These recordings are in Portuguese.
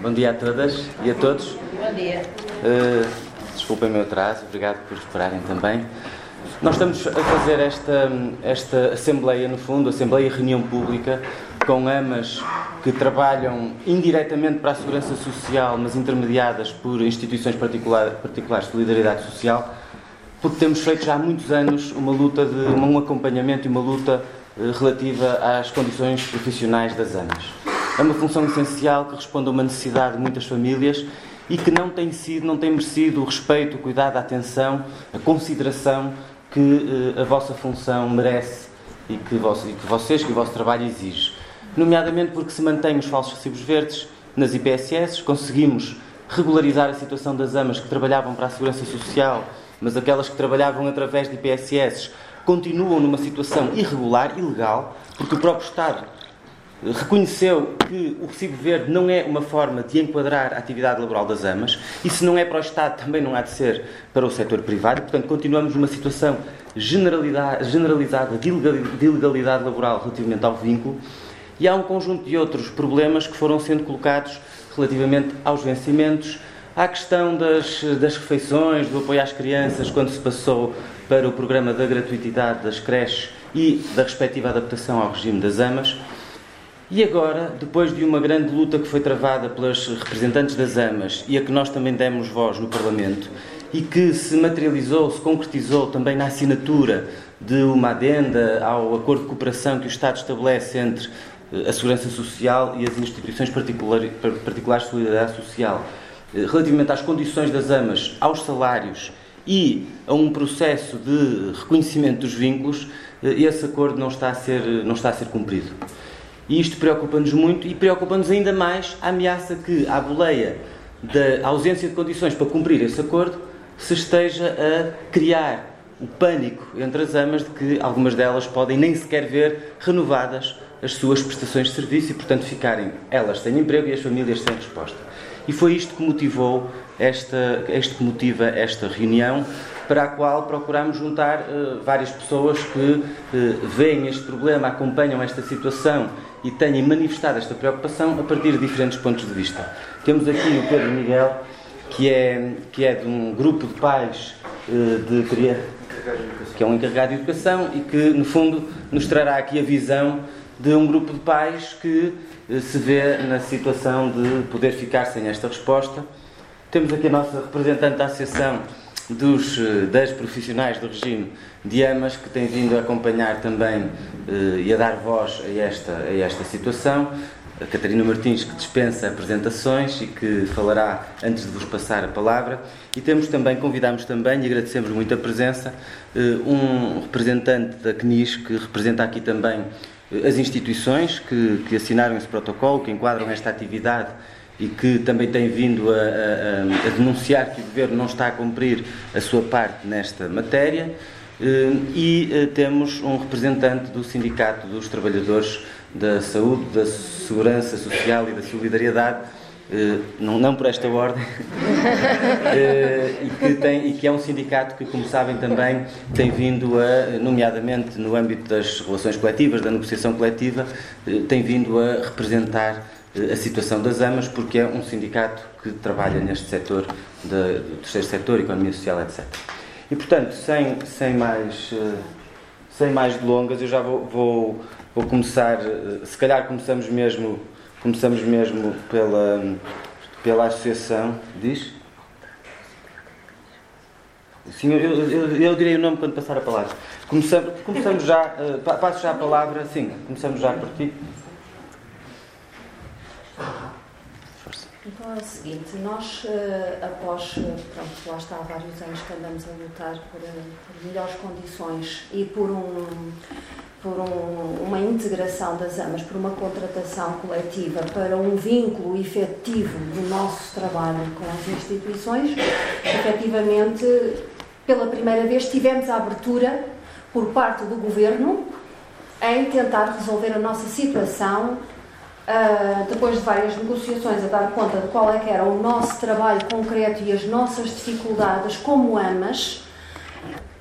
Bom dia a todas e a todos. Bom dia. Uh, desculpem o meu atraso, obrigado por esperarem também. Nós estamos a fazer esta, esta assembleia, no fundo, assembleia reunião pública, com AMAs que trabalham indiretamente para a segurança social, mas intermediadas por instituições particular, particulares de solidariedade social, porque temos feito já há muitos anos uma luta de um acompanhamento e uma luta uh, relativa às condições profissionais das AMAs. É uma função essencial que responde a uma necessidade de muitas famílias e que não tem sido, não tem merecido o respeito, o cuidado, a atenção, a consideração que eh, a vossa função merece e que, vos, e que vocês, que o vosso trabalho exige. Nomeadamente porque se mantém os falsos recibos verdes nas IPSS, conseguimos regularizar a situação das amas que trabalhavam para a Segurança Social, mas aquelas que trabalhavam através de IPSS continuam numa situação irregular, ilegal, porque o próprio Estado reconheceu que o recibo verde não é uma forma de enquadrar a atividade laboral das AMAs, e se não é para o Estado, também não há de ser para o setor privado, portanto, continuamos numa situação generalizada de ilegalidade laboral relativamente ao vínculo, e há um conjunto de outros problemas que foram sendo colocados relativamente aos vencimentos, à questão das, das refeições, do apoio às crianças, quando se passou para o programa da gratuitidade das creches e da respectiva adaptação ao regime das AMAs. E agora, depois de uma grande luta que foi travada pelas representantes das AMAs e a que nós também demos voz no Parlamento, e que se materializou, se concretizou também na assinatura de uma adenda ao acordo de cooperação que o Estado estabelece entre eh, a Segurança Social e as instituições particulares de solidariedade social, eh, relativamente às condições das AMAs, aos salários e a um processo de reconhecimento dos vínculos, eh, esse acordo não está a ser, não está a ser cumprido. E isto preocupa-nos muito e preocupa-nos ainda mais a ameaça que, à boleia da ausência de condições para cumprir esse acordo, se esteja a criar o pânico entre as amas de que algumas delas podem nem sequer ver renovadas as suas prestações de serviço e, portanto, ficarem elas sem emprego e as famílias sem resposta. E foi isto que motivou esta, este que motiva esta reunião, para a qual procuramos juntar uh, várias pessoas que uh, veem este problema, acompanham esta situação e têm manifestado esta preocupação a partir de diferentes pontos de vista. Temos aqui o Pedro Miguel, que é, que é de um grupo de pais uh, de crianças, que é um encarregado de educação e que, no fundo, nos trará aqui a visão de um grupo de pais que se vê na situação de poder ficar sem esta resposta. Temos aqui a nossa representante da Associação dos 10 eh, profissionais do regime de AMAS que têm vindo a acompanhar também eh, e a dar voz a esta, a esta situação. A Catarina Martins, que dispensa apresentações e que falará antes de vos passar a palavra. E temos também, convidamos também, e agradecemos muito a presença, eh, um representante da CNIS, que representa aqui também as instituições que, que assinaram esse protocolo, que enquadram esta atividade e que também tem vindo a, a, a, denunciar que o Governo não está a cumprir a sua parte nesta matéria. Eh, e eh, temos um representante do Sindicato dos Trabalhadores da Saúde, da Segurança Social e da Solidariedade, eh, não, não por esta ordem, e, que tem, e que é um sindicato que, como sabem também, tem vindo a, nomeadamente no âmbito das relações coletivas, da negociação coletiva, tem vindo a representar a situação das AMAs, porque é um sindicato que trabalha neste setor de, do terceiro setor, economia social, etc. E, portanto, sem, sem, mais, eh, sem mais delongas, eu já vou, vou, vou começar, eh, se calhar começamos mesmo, começamos mesmo pela, pela associação, diz? Sim, eu, eu, eu, direi o nome quando passar a palavra. Começamos, começamos já, uh, passo já a palavra, sim, começamos já por ti. Então é o seguinte, nós eh, após, pronto, lá está há vários anos que andamos a lutar por, eh, por melhores condições e por, um, por um, uma integração das AMAs, por uma contratação coletiva para um vínculo efetivo do nosso trabalho com as instituições, efetivamente, pela primeira vez tivemos a abertura por parte do Governo em tentar resolver a nossa situação Uh, depois de várias negociações, a dar conta de qual é que era o nosso trabalho concreto e as nossas dificuldades como amas,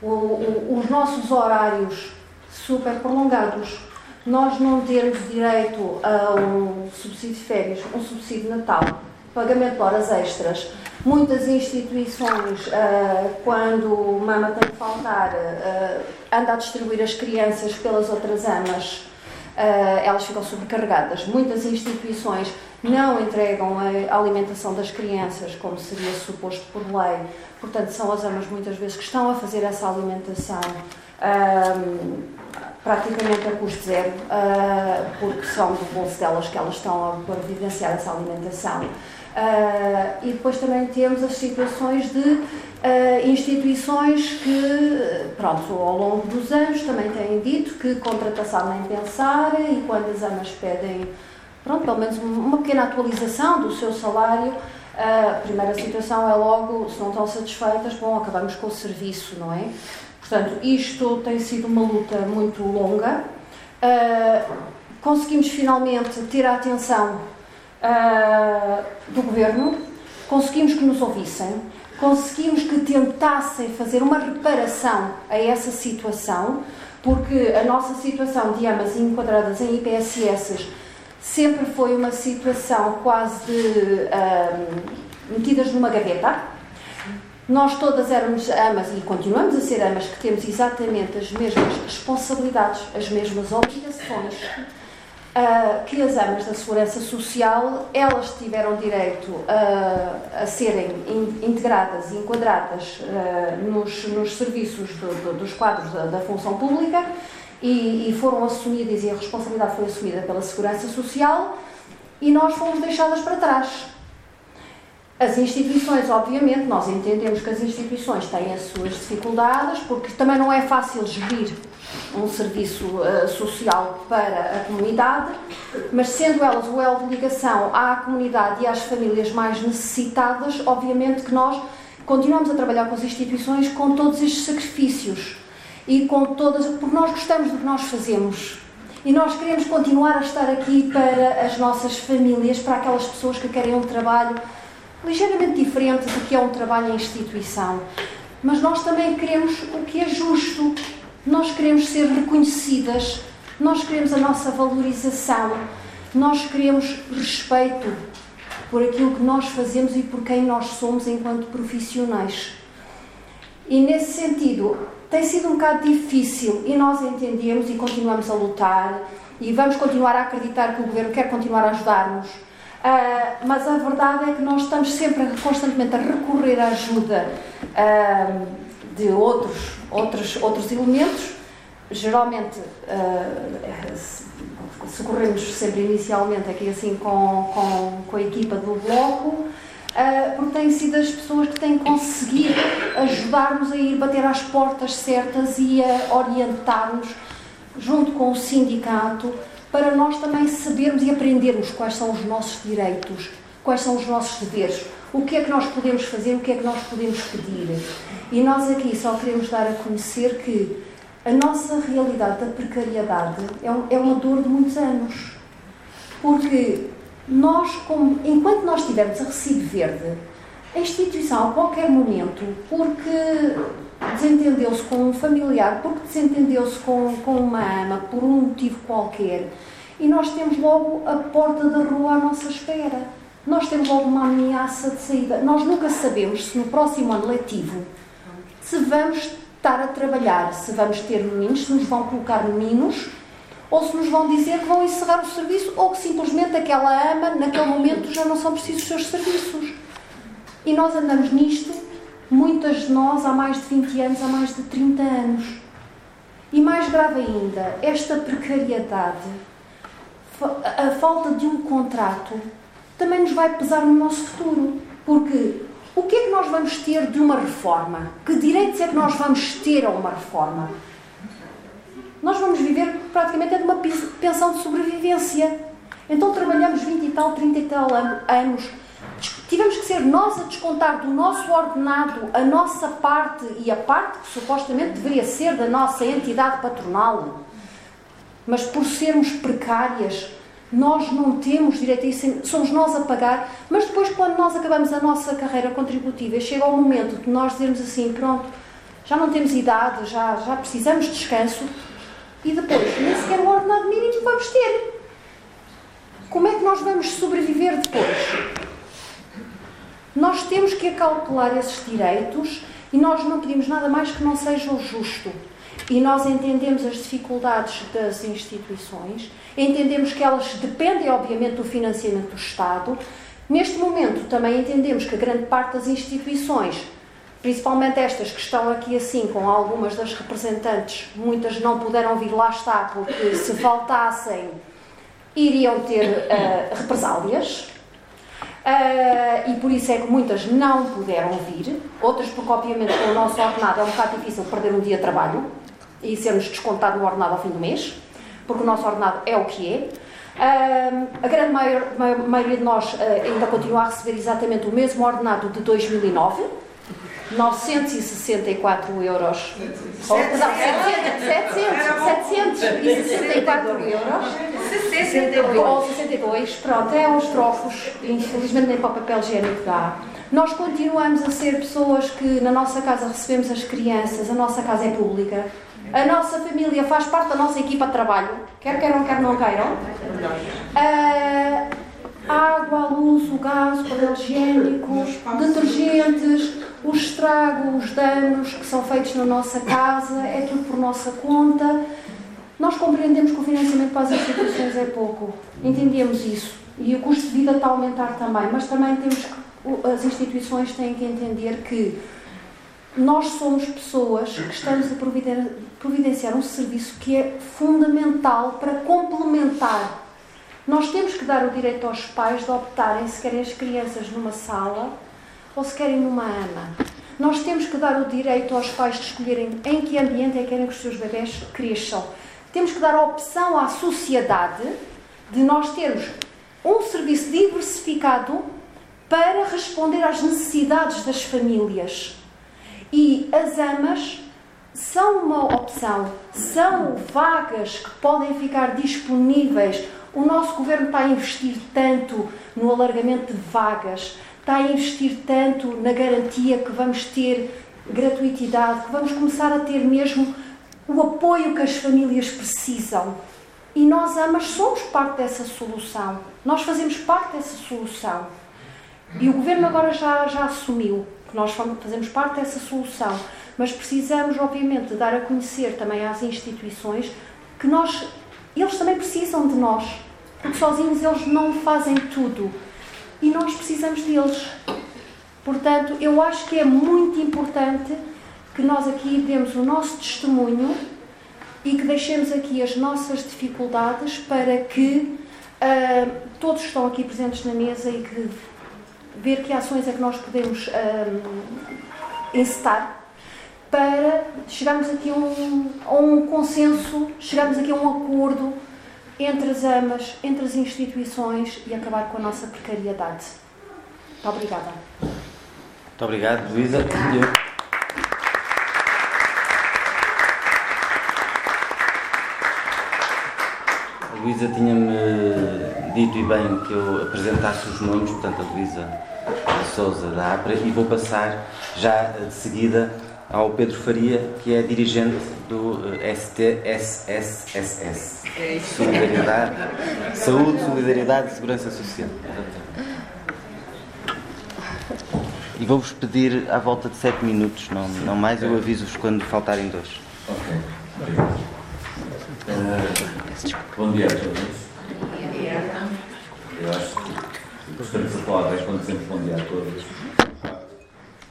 o, o, os nossos horários super prolongados, nós não termos direito a um subsídio de férias, um subsídio de Natal, pagamento de horas extras. Muitas instituições, uh, quando mama tem que faltar, uh, anda a distribuir as crianças pelas outras amas, elas ficam sobrecarregadas. Muitas instituições não entregam a alimentação das crianças como seria suposto por lei, portanto, são as amas muitas vezes que estão a fazer essa alimentação. praticamente a custo zero, porque são do bolso delas que elas estão a providenciar essa alimentação. Uh, e depois também temos as situações de uh, instituições que, pronto, ao longo dos anos também têm dito que contratação nem pensar e quando as amas pedem, pronto, pelo menos uma pequena atualização do seu salário, uh, a primeira situação é logo, se não estão satisfeitas, bom, acabamos com o serviço, não é? Portanto, isto tem sido uma luta muito longa. conseguimos finalmente ter a atenção uh, do governo, conseguimos que nos ouvissem, conseguimos que tentassem fazer uma reparação a essa situação, porque a nossa situação de amas enquadradas em IPSS sempre foi uma situação quase de uh, metidas numa gaveta. Nós todas éramos amas e continuamos a ser amas que temos exatamente as mesmas responsabilidades, as mesmas obrigações uh, que as amas da Segurança Social, elas tiveram direito a, a serem in, integradas e enquadradas uh, nos, nos, serviços do, do, dos quadros da, da função pública e, e, foram assumidas, e a responsabilidade foi assumida pela Segurança Social e nós fomos deixadas para trás. As instituições, obviamente, nós entendemos que as instituições têm as suas dificuldades, porque também não é fácil gerir um serviço uh, social para a comunidade, mas sendo elas o elo de ligação à comunidade e às famílias mais necessitadas, obviamente que nós continuamos a trabalhar com as instituições com todos estes sacrifícios e com todas, porque nós gostamos do que nós fazemos. E nós queremos continuar a estar aqui para as nossas famílias, para aquelas pessoas que querem um trabalho ligeiramente diferente do que é um trabalho em instituição. Mas nós também queremos o que é justo, nós queremos ser reconhecidas, nós queremos a nossa valorização, nós queremos respeito por aquilo que nós fazemos e por quem nós somos enquanto profissionais. E nesse sentido, tem sido um bocado difícil e nós entendemos e continuamos a lutar e vamos continuar a acreditar que o governo quer continuar a ajudar-nos. Uh, mas a verdade é que nós estamos sempre constantemente a recorrer à ajuda uh, de outros outros, outros elementos. Geralmente uh, socorremos sempre inicialmente aqui assim com, com, com a equipa do bloco, uh, porque têm sido as pessoas que têm conseguido ajudar-nos a ir bater às portas certas e a orientar-nos junto com o sindicato para nós também sabermos e aprendermos quais são os nossos direitos, quais são os nossos deveres, o que é que nós podemos fazer, o que é que nós podemos pedir. E nós aqui só queremos dar a conhecer que a nossa realidade da precariedade é, é uma dor de muitos anos. Porque nós, como, enquanto nós estivermos a recibo verde, a instituição, a qualquer momento, porque desentendeu-se com um familiar, porque desentendeu-se com, com uma ama, por um motivo qualquer, e nós temos logo a porta da rua à nossa espera. Nós temos logo uma ameaça de saída. Nós nunca sabemos se no próximo ano letivo se vamos estar a trabalhar, se vamos ter meninos, se nos vão colocar meninos, ou se nos vão dizer que vão encerrar o serviço, ou que simplesmente aquela ama, naquele momento, já não são precisos os seus serviços. E nós andamos nisto, muitas de nós, há mais de 20 anos, há mais de 30 anos. E mais grave ainda, esta precariedade, a falta de um contrato, também nos vai pesar no nosso futuro. Porque o que é que nós vamos ter de uma reforma? Que direitos é que nós vamos ter a uma reforma? Nós vamos viver praticamente é de uma pensão de sobrevivência. Então trabalhamos 20 e tal, 30 e tal anos. Tivemos que ser nós a descontar do nosso ordenado a nossa parte e a parte que supostamente deveria ser da nossa entidade patronal. Mas por sermos precárias, nós não temos direito a isso, somos nós a pagar, mas depois, quando nós acabamos a nossa carreira contributiva chega o momento de nós dizermos assim: pronto, já não temos idade, já, já precisamos de descanso, e depois nem sequer o ordenado mínimo vamos ter. Como é que nós vamos sobreviver depois? nós temos que acautelar esses direitos e nós não pedimos nada mais que não seja o justo. E nós entendemos as dificuldades das instituições, entendemos que elas dependem, obviamente, do financiamento do Estado. Neste momento, também entendemos que a grande parte das instituições, principalmente estas que estão aqui assim, com algumas das representantes, muitas não puderam vir lá estar, porque se faltassem, iriam ter uh, represálias. Uh, e por isso é que muitas não puderam vir, outras porque obviamente o nosso ordenado é um bocado difícil perder um dia de trabalho e sermos descontados no ordenado ao fim do mês, porque o nosso ordenado é o que é. Uh, a grande maior, maioria de nós uh, ainda continua a receber exatamente o mesmo ordenado de 2009, 964 euros. 700, 764 euros. 62. Ou 62, pronto, é uns trocos, infelizmente nem para o papel higiênico dá. Nós continuamos a ser pessoas que na nossa casa recebemos as crianças, a nossa casa é pública, a nossa família faz parte da nossa equipa de trabalho, quer queiram, quer não queiram. Uh, água, a luz, o gás, o papel higiênico, detergentes, os estragos, os danos que são feitos na nossa casa, é tudo por nossa conta. Nós compreendemos que o financiamento para as instituições é pouco, entendemos isso. E o custo de vida está a aumentar também, mas também temos que, as instituições têm que entender que nós somos pessoas que estamos a providenciar um serviço que é fundamental para complementar. Nós temos que dar o direito aos pais de optarem se querem as crianças numa sala ou se querem numa ama. Nós temos que dar o direito aos pais de escolherem em que ambiente é que querem que os seus bebés cresçam. Temos que dar a opção à sociedade de nós termos um serviço diversificado para responder às necessidades das famílias. E as AMAs são uma opção, são vagas que podem ficar disponíveis. O nosso governo está a investir tanto no alargamento de vagas, está a investir tanto na garantia que vamos ter gratuitidade, que vamos começar a ter mesmo o apoio que as famílias precisam. E nós, AMAs, somos parte dessa solução. Nós fazemos parte dessa solução. E o governo agora já, já assumiu nós fazemos parte dessa solução, mas precisamos, obviamente, dar a conhecer também às instituições que nós, eles também precisam de nós, porque sozinhos eles não fazem tudo e nós precisamos deles. Portanto, eu acho que é muito importante que nós aqui demos o nosso testemunho e que deixemos aqui as nossas dificuldades para que uh, todos que estão aqui presentes na mesa e que ver que ações é que nós podemos um, encetar para chegarmos aqui a um, a um consenso, chegarmos aqui a um acordo entre as amas, entre as instituições e acabar com a nossa precariedade. Muito obrigada. Muito obrigado, Luísa. Luísa tinha-me dito e bem que eu apresentasse os nomes, portanto, a Luísa Souza da APRA, e vou passar já de seguida ao Pedro Faria, que é dirigente do eh, STSSSS. É Solidariedade, Saúde, Solidariedade e Segurança Social. E vou-vos pedir à volta de 7 minutos, não, não mais, eu aviso-vos quando faltarem dois. Ok, obrigado. Uh, bom dia a todos. Bom dia. Eu acho que gostaria de falar quando dizemos bom dia a todos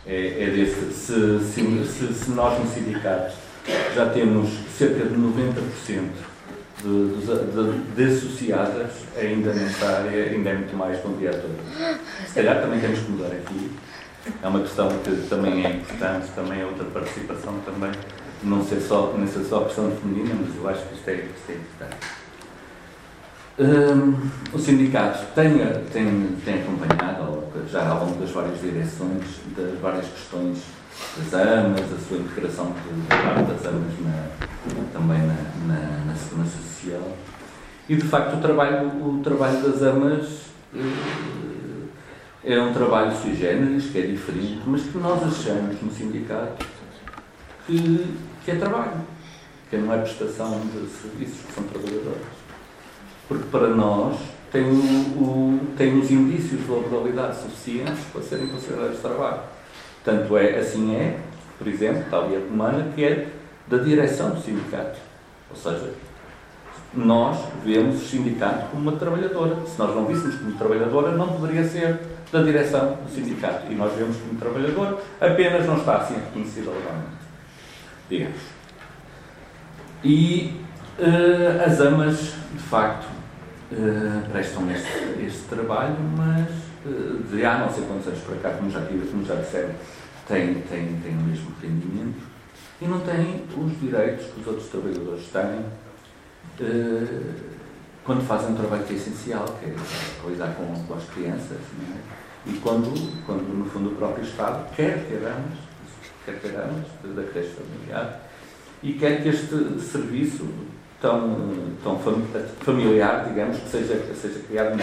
é, é desse. Se, se, se, se, nós no sindicato já temos cerca de 90% de, de, de, associadas, ainda nesta área, ainda é muito mais bom dia a todos. Se calhar também temos que mudar aqui. É uma questão que também é importante, também é outra participação também, não ser só, não ser só a questão feminina, mas eu acho que isto é, isto é importante. Um, o sindicato tem, tem, tem acompanhado já ao longo das várias direções, das várias questões das AMAs, a sua integração parte das AMAs na, também na, na, na, Segurança Social. E de facto o trabalho, o trabalho das AMAs uh, é um trabalho sui generis, que é diferente, mas que nós achamos no sindicato que, que é trabalho, que não é prestação de serviços, que são trabalhadores porque para nós tem o, o, têm os indícios de laboralidade suficientes para serem considerados trabalho. Tanto é, assim é, por exemplo, tal e a comanda, que é da direção do sindicato. Ou seja, nós vemos o sindicato como uma trabalhadora. Se nós não víssemos como trabalhadora, não poderia ser da direção do sindicato. E nós vemos como trabalhadora, apenas não está assim reconhecida legalmente. Digamos. E uh, as amas, de facto, uh, prestam este, este, trabalho, mas uh, de há não sei quantos anos para cá, como já, como já disseram, têm, têm, têm o mesmo rendimento e não têm os direitos que os outros trabalhadores têm quando fazem um trabalho que é essencial, que é lidar com, com as crianças, é? e quando, quando, no fundo, o próprio Estado quer queiramos, quer da creche familiar, e quer que este serviço tão, tão familiar, digamos, que seja, que seja criado.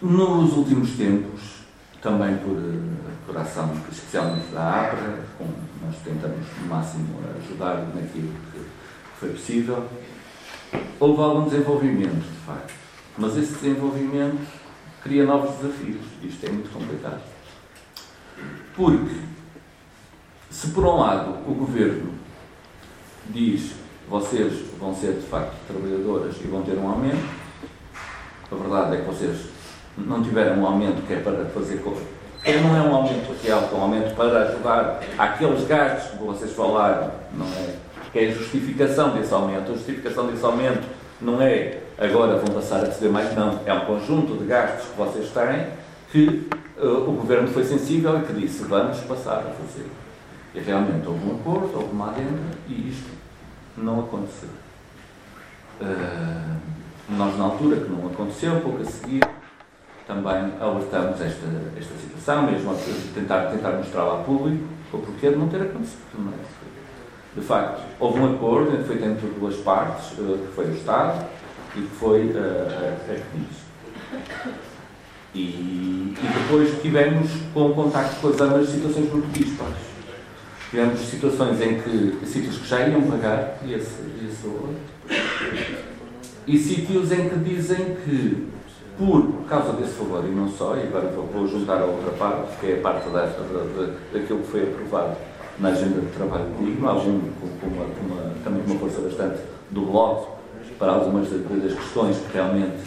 Nos últimos tempos, também por, por ação especialmente da APRA, com, nós tentamos no máximo ajudar naquilo que foi possível, houve algum desenvolvimento, de facto. Mas esse desenvolvimento cria novos desafios. Isto é muito complicado. Porque se por um lado o governo diz vocês vão ser de facto trabalhadoras e vão ter um aumento, a verdade é que vocês não tiveram um aumento que é para fazer coisa. Não é um aumento real, é um aumento para ajudar aqueles gastos que vocês falaram, não é? Que é a justificação desse aumento. A justificação desse aumento não é agora vão passar a receber mais, não. É um conjunto de gastos que vocês têm que uh, o governo foi sensível e que disse vamos passar a fazer. E realmente houve um acordo, houve uma adenda e isto não aconteceu. Uh, nós, na altura que não aconteceu, pouco a seguir, também alertamos esta, esta situação, mesmo a tentar, tentar mostrar ao público o porquê de não ter acontecido. Não é? De facto, houve um acordo feito entre duas partes, uh, que foi o Estado e que foi uh, a, a E, e depois tivemos, com o contacto com as ambas, situações muito dispares Tivemos situações em que sítios que já iam pagar esse, esse valor. E sítios em que dizem que, por causa desse favor, e não só, e agora vou juntar a outra parte, que é a parte desta, daquilo que foi aprovado na agenda de trabalho digno, algum com, uma, uma, também uma força bastante do Bloco, para algumas das questões que realmente,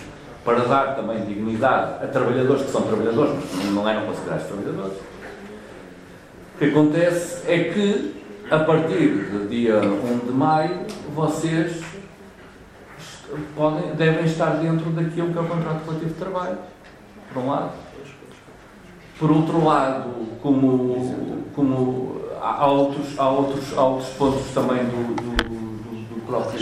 para dar também dignidade a trabalhadores que são trabalhadores, mas não eram considerados trabalhadores, o que acontece é que, a partir do dia 1 de maio, vocês podem, devem estar dentro daquilo que é o contrato coletivo de trabalho, por um lado. Por outro lado, como, como há, outros, há, outros, há outros pontos também do, do, do, do próprio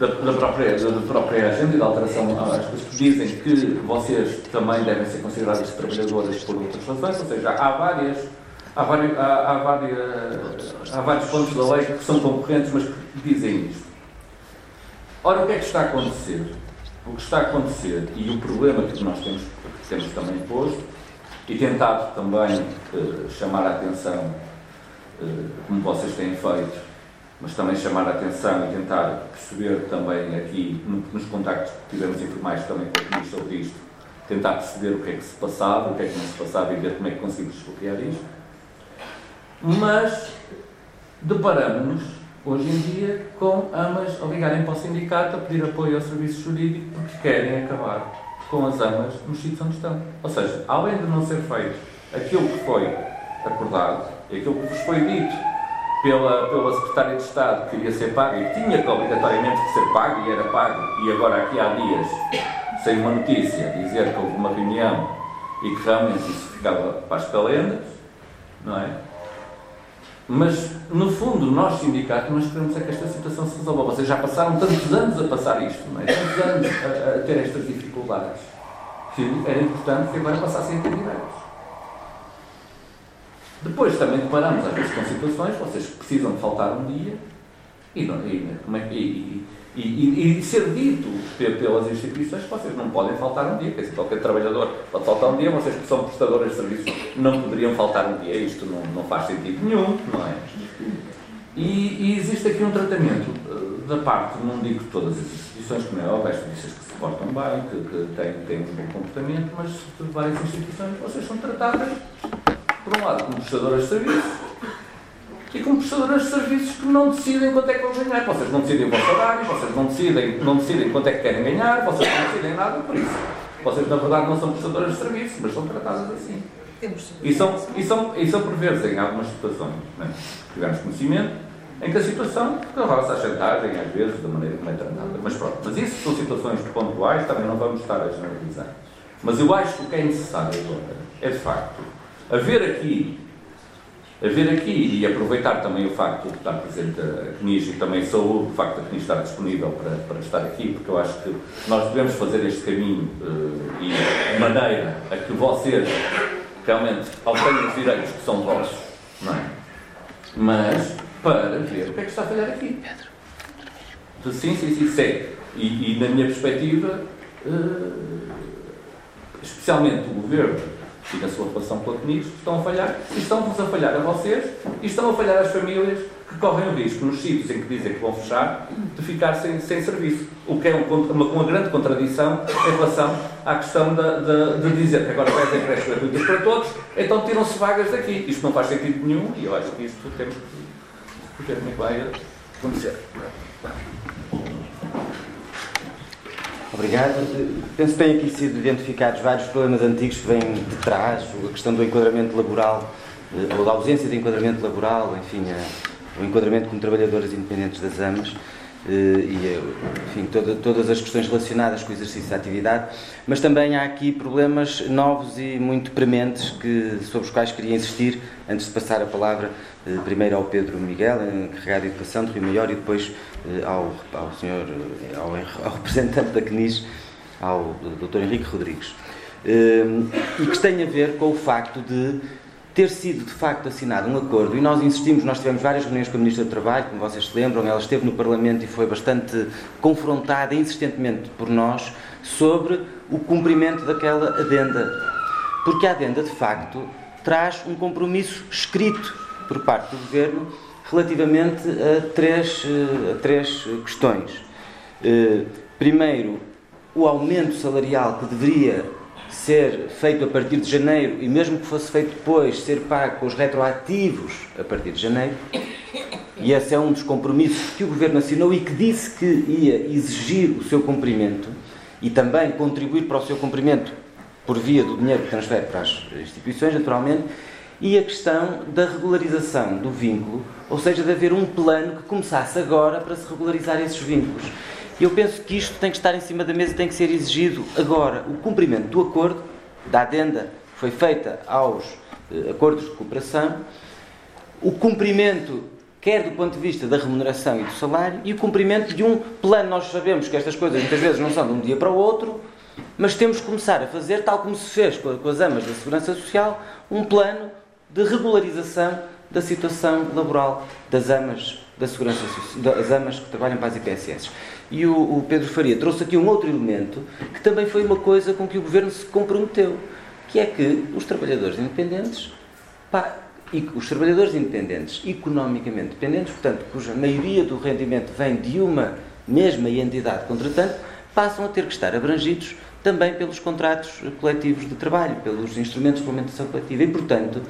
da, da, própria, da própria agenda e da alteração às que dizem que vocês também devem ser considerados trabalhadores por outras razões, ou seja, há várias Há vários, há, há, várias, há vários pontos da lei que são concorrentes, mas que dizem isto. Ora, o que é que está a acontecer? O que está a acontecer e o problema que nós temos, que temos também posto e tentado também uh, chamar a atenção, uh, como vocês têm feito, mas também chamar a atenção e tentar perceber também aqui, nos contactos que tivemos informais também com o Ministro sobre isto, tentar perceber o que é que se passava, o que é que não se passava e ver como é que conseguimos desbloquear isto mas deparamos-nos hoje em dia com amas obrigarem para o sindicato a pedir apoio ao serviço jurídico porque querem acabar com as amas nos sítios onde estão. Ou seja, além de não ser feito aquilo que foi acordado aquilo que vos foi dito pela, pela Secretária de Estado que iria ser pago e tinha que obrigatoriamente que ser pago e era pago, e agora aqui há dias, sem uma notícia, dizer que houve uma reunião e que realmente isso ficava para as calendas, não é? Mas, no fundo, nós, sindicatos, nós queremos é que esta situação se resolva. Vocês já passaram tantos anos a passar isto, não é? tantos anos a, a ter estas dificuldades, que era importante que agora passassem a ter direitos. Depois também deparamos às vezes com situações, vocês precisam de faltar um dia, e, é, e, e, e, e, ser dito pelas instituições que vocês não podem faltar um dia, quer dizer, qualquer trabalhador pode faltar um dia, vocês que são prestadores de serviços não poderiam faltar um dia, isto não, não faz sentido nenhum, não é? E, e existe aqui um tratamento eh, da parte, não digo todas as instituições, como é óbvio, as instituições que se portam bem, que, que têm, têm um bom comportamento, mas várias instituições, vocês são tratadas, por um lado, como prestadoras de serviços e como prestadoras de serviços que não decidem quanto é que vão ganhar. Vocês não decidem o vosso horário, vocês não decidem, não decidem quanto é que querem ganhar, vocês não decidem nada por isso. Vocês, na verdade, não são prestadoras de serviços, mas são tratadas assim. E são, e são, e são por vezes, em algumas situações, né, tivemos conhecimento, em que a situação roça a chantagem, às vezes, da maneira como é tratada. Mas pronto, mas isso são situações pontuais, também não vamos estar a generalizar. Mas eu acho que o que é necessário agora é, de facto, haver aqui, haver aqui e aproveitar também o facto de estar presente a CNIS e também saúde o facto de a CNIS estar disponível para, para estar aqui, porque eu acho que nós devemos fazer este caminho uh, e de maneira a que vocês realmente obtenham os direitos que são vossos, não é? Mas para ver o que é que está a falhar aqui. Sim, sim, sim, segue. E, e na minha perspectiva, uh, especialmente o governo e na sua relação com a CNIS, estão a falhar, e estão-vos a falhar a vocês, e estão a falhar as famílias que correm o risco, nos sítios em que dizem que vão fechar, de ficar sem, sem serviço. O que é um, uma, uma grande contradição em relação à questão de, de, de dizer que agora vai haver creches gratuitas para todos, então tiram-se vagas daqui. Isto não faz sentido nenhum, e eu acho que isto temos que ver como é que vai acontecer. Obrigado. Penso que têm aqui sido identificados vários problemas antigos que vêm de trás, a questão do enquadramento laboral, eh, ou da ausência de enquadramento laboral, enfim, o enquadramento como trabalhadoras independentes das AMAs. Eh, e, enfim, toda, todas as questões relacionadas com o exercício da atividade, mas também há aqui problemas novos e muito prementes que, sobre os quais queria insistir antes de passar a palavra eh, primeiro ao Pedro Miguel, encarregado de Educação de Rio Maior, e depois eh, ao, ao senhor, ao, ao representante da CNIS, ao Dr. Henrique Rodrigues. E que tem a ver com o facto de ter sido de facto assinado um acordo, e nós insistimos, nós tivemos várias reuniões com a Ministra do Trabalho, como vocês se lembram, ela esteve no Parlamento e foi bastante confrontada insistentemente por nós sobre o cumprimento daquela adenda. Porque a adenda, de facto, traz um compromisso escrito por parte do Governo relativamente a três, a três questões. Eh, primeiro, o aumento salarial que deveria ser feito a partir de janeiro e mesmo que fosse feito depois, ser pago com os retroativos a partir de janeiro. E esse é um dos compromissos que o Governo assinou e que disse que ia exigir o seu cumprimento e também contribuir para o seu cumprimento por via do dinheiro que transfere para as instituições, naturalmente, e a questão da regularização do vínculo, ou seja, de haver um plano que começasse agora para se regularizar esses vínculos. E eu penso que isto tem que estar em cima da mesa, tem que ser exigido agora. O cumprimento do acordo, da adenda que foi feita aos eh, acordos de cooperação, o cumprimento, quer do ponto de vista da remuneração e do salário, e o cumprimento de um plano. Nós sabemos que estas coisas muitas vezes não são de um dia para o outro, mas temos que começar a fazer, tal como se fez com as AMAs da Segurança Social, um plano de regularização da situação laboral das AMAs da Segurança das AMAs que trabalham para as IPSS. E o, o, Pedro Faria trouxe aqui um outro elemento que também foi uma coisa com que o Governo se comprometeu, que é que os trabalhadores independentes, pá, e os trabalhadores independentes, economicamente dependentes, portanto, cuja maioria do rendimento vem de uma mesma entidade contratante, passam a ter que estar abrangidos também pelos contratos coletivos de trabalho, pelos instrumentos de regulamentação coletiva. E, portanto,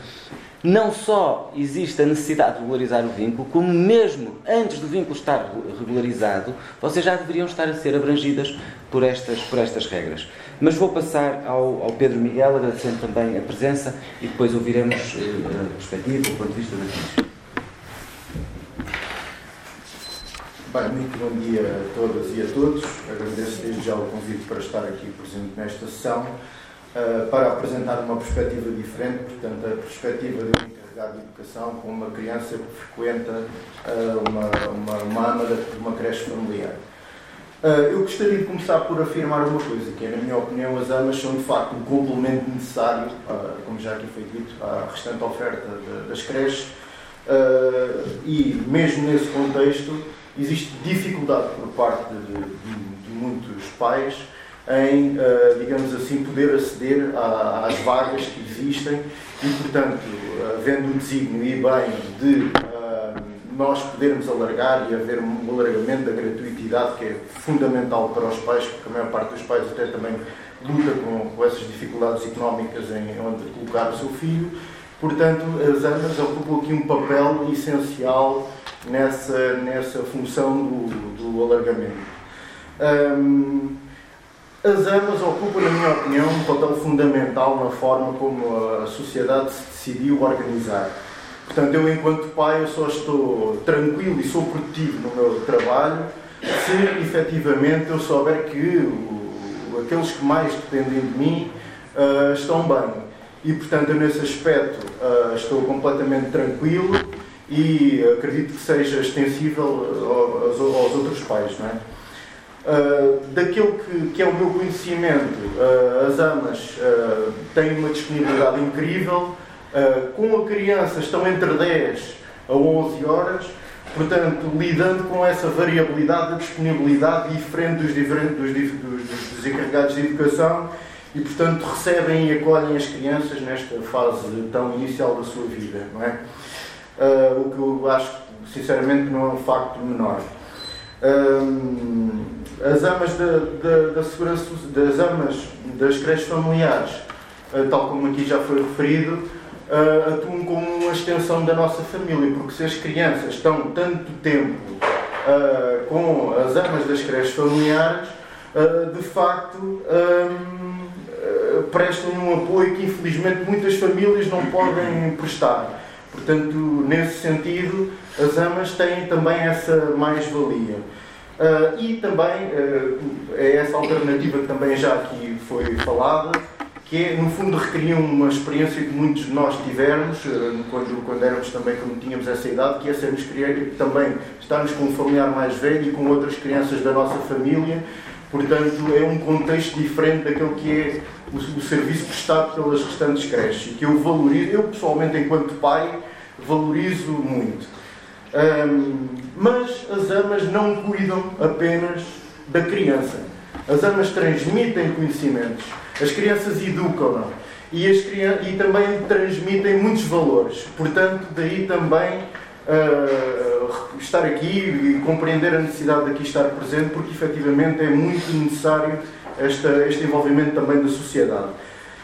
não só existe a necessidade de regularizar o vínculo, como mesmo antes do vínculo estar regularizado, vocês já deveriam estar a ser abrangidas por estas, por estas regras. Mas vou passar ao, ao Pedro Miguel, agradecendo também a presença e depois ouviremos eh, a perspectiva, o ponto de vista da. Bem, muito bom dia a todas e a todos. Agradeço desde já o convite para estar aqui presente nesta sessão. Eh, para apresentar uma perspectiva diferente, portanto, a perspectiva de um encarregado de educação com uma criança que frequenta uh, uma, uma, uma de uma creche familiar. Uh, eu gostaria de começar por afirmar uma coisa, que é, na minha opinião, as amas são de facto um complemento necessário, como já aqui foi dito, à restante oferta das creches, e mesmo nesse contexto existe dificuldade por parte de, de, de muitos pais em, uh, digamos assim, poder aceder às vagas que existem e, portanto, havendo o desígnio e bem de, uh, nós podermos alargar e haver um alargamento da gratuitidade que é fundamental para os pais, porque a maior parte dos pais até também luta com, com essas dificuldades económicas em onde colocar o seu filho. Portanto, as AMAs ocupam aqui um papel essencial nessa, nessa função do, do alargamento. Um, as AMAs ocupam, na minha opinião, um papel fundamental na forma como a sociedade se decidiu organizar. Portanto, eu, enquanto pai, eu só estou tranquilo e sou produtivo no meu trabalho se efetivamente eu souber que o, aqueles que mais dependem de mim uh, estão bem. E, portanto, nesse aspecto, uh, estou completamente tranquilo e acredito que seja extensível aos, aos outros pais. Não é? Uh, daquilo que, que, é o meu conhecimento, uh, as AMAs uh, têm uma disponibilidade incrível, com a criança estão entre 10 a 11 horas, portanto, lidando com essa variabilidade da disponibilidade diferente dos, diferentes, dos, dos, dos encarregados de educação e, portanto, recebem e acolhem as crianças nesta fase tão inicial da sua vida, não é? o que eu acho, sinceramente, não é um facto menor. Um, as amas da, da, da, segurança, das amas das creches familiares, uh, tal como aqui já foi referido, uh, atuam como uma extensão da nossa família, porque se as crianças estão tanto tempo uh, com as amas das creches familiares, de facto um, prestam um apoio que infelizmente muitas famílias não podem prestar. Portanto, nesse sentido, as amas têm também essa mais-valia. Uh, e também uh, é essa alternativa que também já aqui foi falada, que é, no fundo, recriam uma experiência que muitos de nós tivemos uh, quando, quando éramos também, quando tínhamos essa idade, que é sermos também estarmos com um familiar mais velho e com outras crianças da nossa família. Portanto, é um contexto diferente daquele que é o, o serviço prestado pelas restantes creches e que eu valorizo, eu pessoalmente, enquanto pai, valorizo muito. Um, mas as amas não cuidam apenas da criança. As amas transmitem conhecimentos, as crianças educam e, as e também transmitem muitos valores. Portanto, daí também uh, estar aqui e compreender a necessidade de aqui estar presente, porque efetivamente é muito necessário esta, este envolvimento também da sociedade.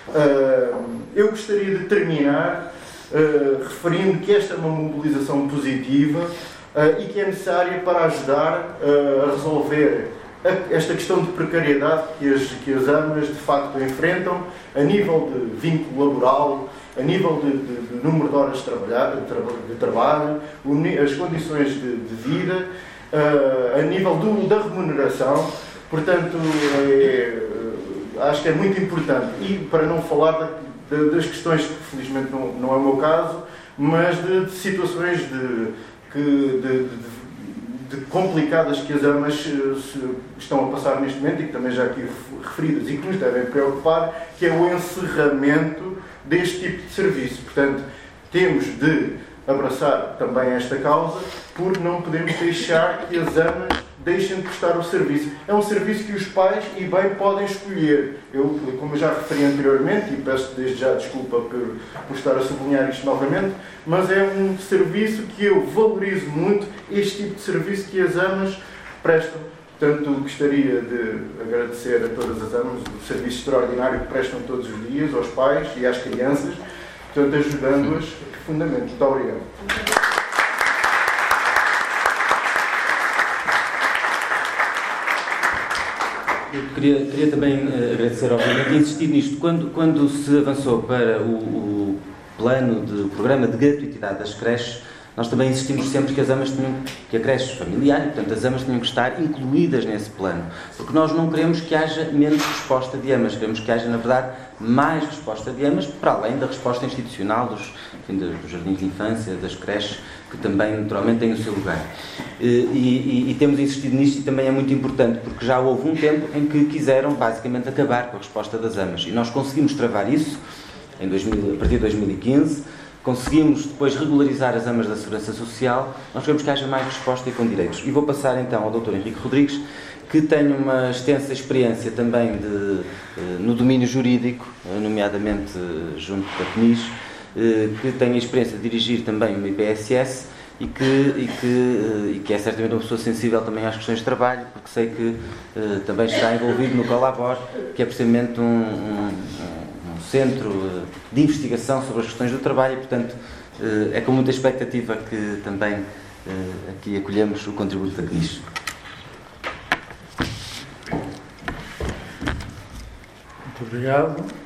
Uh, eu gostaria de terminar uh, referindo que esta é uma mobilização positiva uh, e que é necessária para ajudar uh, a resolver a, esta questão de precariedade que as, que as AMAs de facto enfrentam a nível de vínculo laboral, a nível de, de, de número de horas de, trabalhar, de, de trabalho, as condições de, vida, a nível do, da remuneração. Portanto, é, acho que é muito importante. E para não falar da, de, das questões que felizmente não, não é o meu caso, mas de, de situações de, que, de, complicadas que as amas eh, estão a passar neste momento e que também já aqui referidas e que nos devem preocupar, que é o encerramento deste tipo de serviço. Portanto, temos de abraçar também esta causa, porque não podemos deixar que as amas deixem de prestar o serviço. É um serviço que os pais e bem podem escolher. Eu, como eu já referi anteriormente, e peço desde já desculpa por, por estar a sublinhar isto novamente, mas é um serviço que eu valorizo muito, este tipo de serviço que as amas prestam. Portanto, gostaria de agradecer a todas as amas o serviço extraordinário que prestam todos os dias aos pais e às crianças, portanto, ajudando-as profundamente. Muito obrigado. Eu queria, queria também uh, agradecer, obviamente, insistir nisto. Quando, quando se avançou para o, o plano de o programa de gratuitidade das creches, nós também insistimos sempre que as amas tinham, que a creche familiar, portanto, as amas tinham que estar incluídas nesse plano. Porque nós não queremos que haja menos resposta de amas, queremos que haja, na verdade, mais resposta de amas, para além da resposta institucional dos, enfim, dos jardins de infância, das creches, que também, naturalmente, têm o seu lugar. E, e, e, temos insistido nisto e também é muito importante, porque já houve um tempo em que quiseram, basicamente, acabar com a resposta das amas. E nós conseguimos travar isso em 2000, a partir de 2015 conseguimos depois regularizar as amas da segurança social, nós queremos que haja mais resposta e com direitos. E vou passar então ao Dr. Henrique Rodrigues, que tem uma extensa experiência também de, eh, no domínio jurídico, eh, nomeadamente eh, junto da PNIS, que tem a experiência de dirigir também uma IPSS e que, e que, e que é certamente uma pessoa sensível também às questões de trabalho, porque sei que também está envolvido no Colabor, que é precisamente um, um, um centro de investigação sobre as questões do trabalho e, portanto, é com muita expectativa que também aqui acolhemos o contributo da CNIS. Muito obrigado.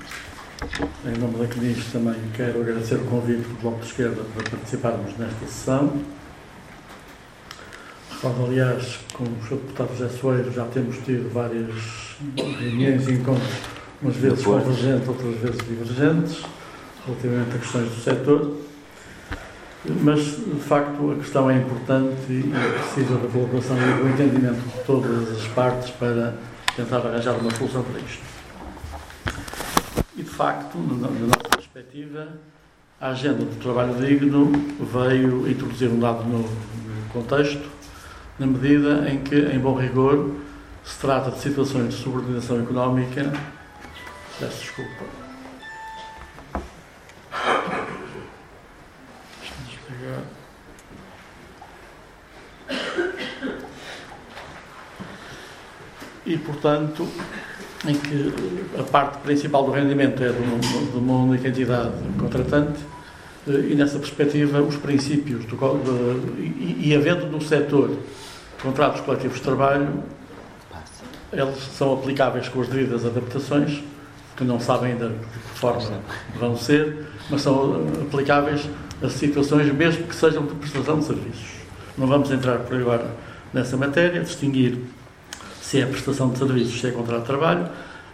Em nome da CNIS também quero agradecer o convite do Bloco de Esquerda para participarmos nesta sessão. Recordo, aliás, com o Sr. Deputado José Soeiro já temos tido várias reuniões e encontros, umas vezes convergentes, outras vezes divergentes, relativamente a questões do setor. Mas, de facto, a questão é importante e precisa da colaboração e do entendimento de todas as partes para tentar arranjar uma solução para isto. Facto, na, nossa perspectiva, a agenda do trabalho digno veio introduzir um dado novo no contexto, na medida em que, em bom rigor, se trata de situações de subordinação económica. Peço desculpa. E, portanto, em que a parte principal do rendimento é de uma, única entidade contratante, eh, e nessa perspectiva os princípios do, de, e, e havendo no setor contratos coletivos de trabalho, eles são aplicáveis com as devidas adaptações, que não sabem ainda de que forma vão ser, mas são aplicáveis a situações mesmo que sejam de prestação de serviços. Não vamos entrar por agora nessa matéria, distinguir se é prestação de serviços, se é contrato de trabalho.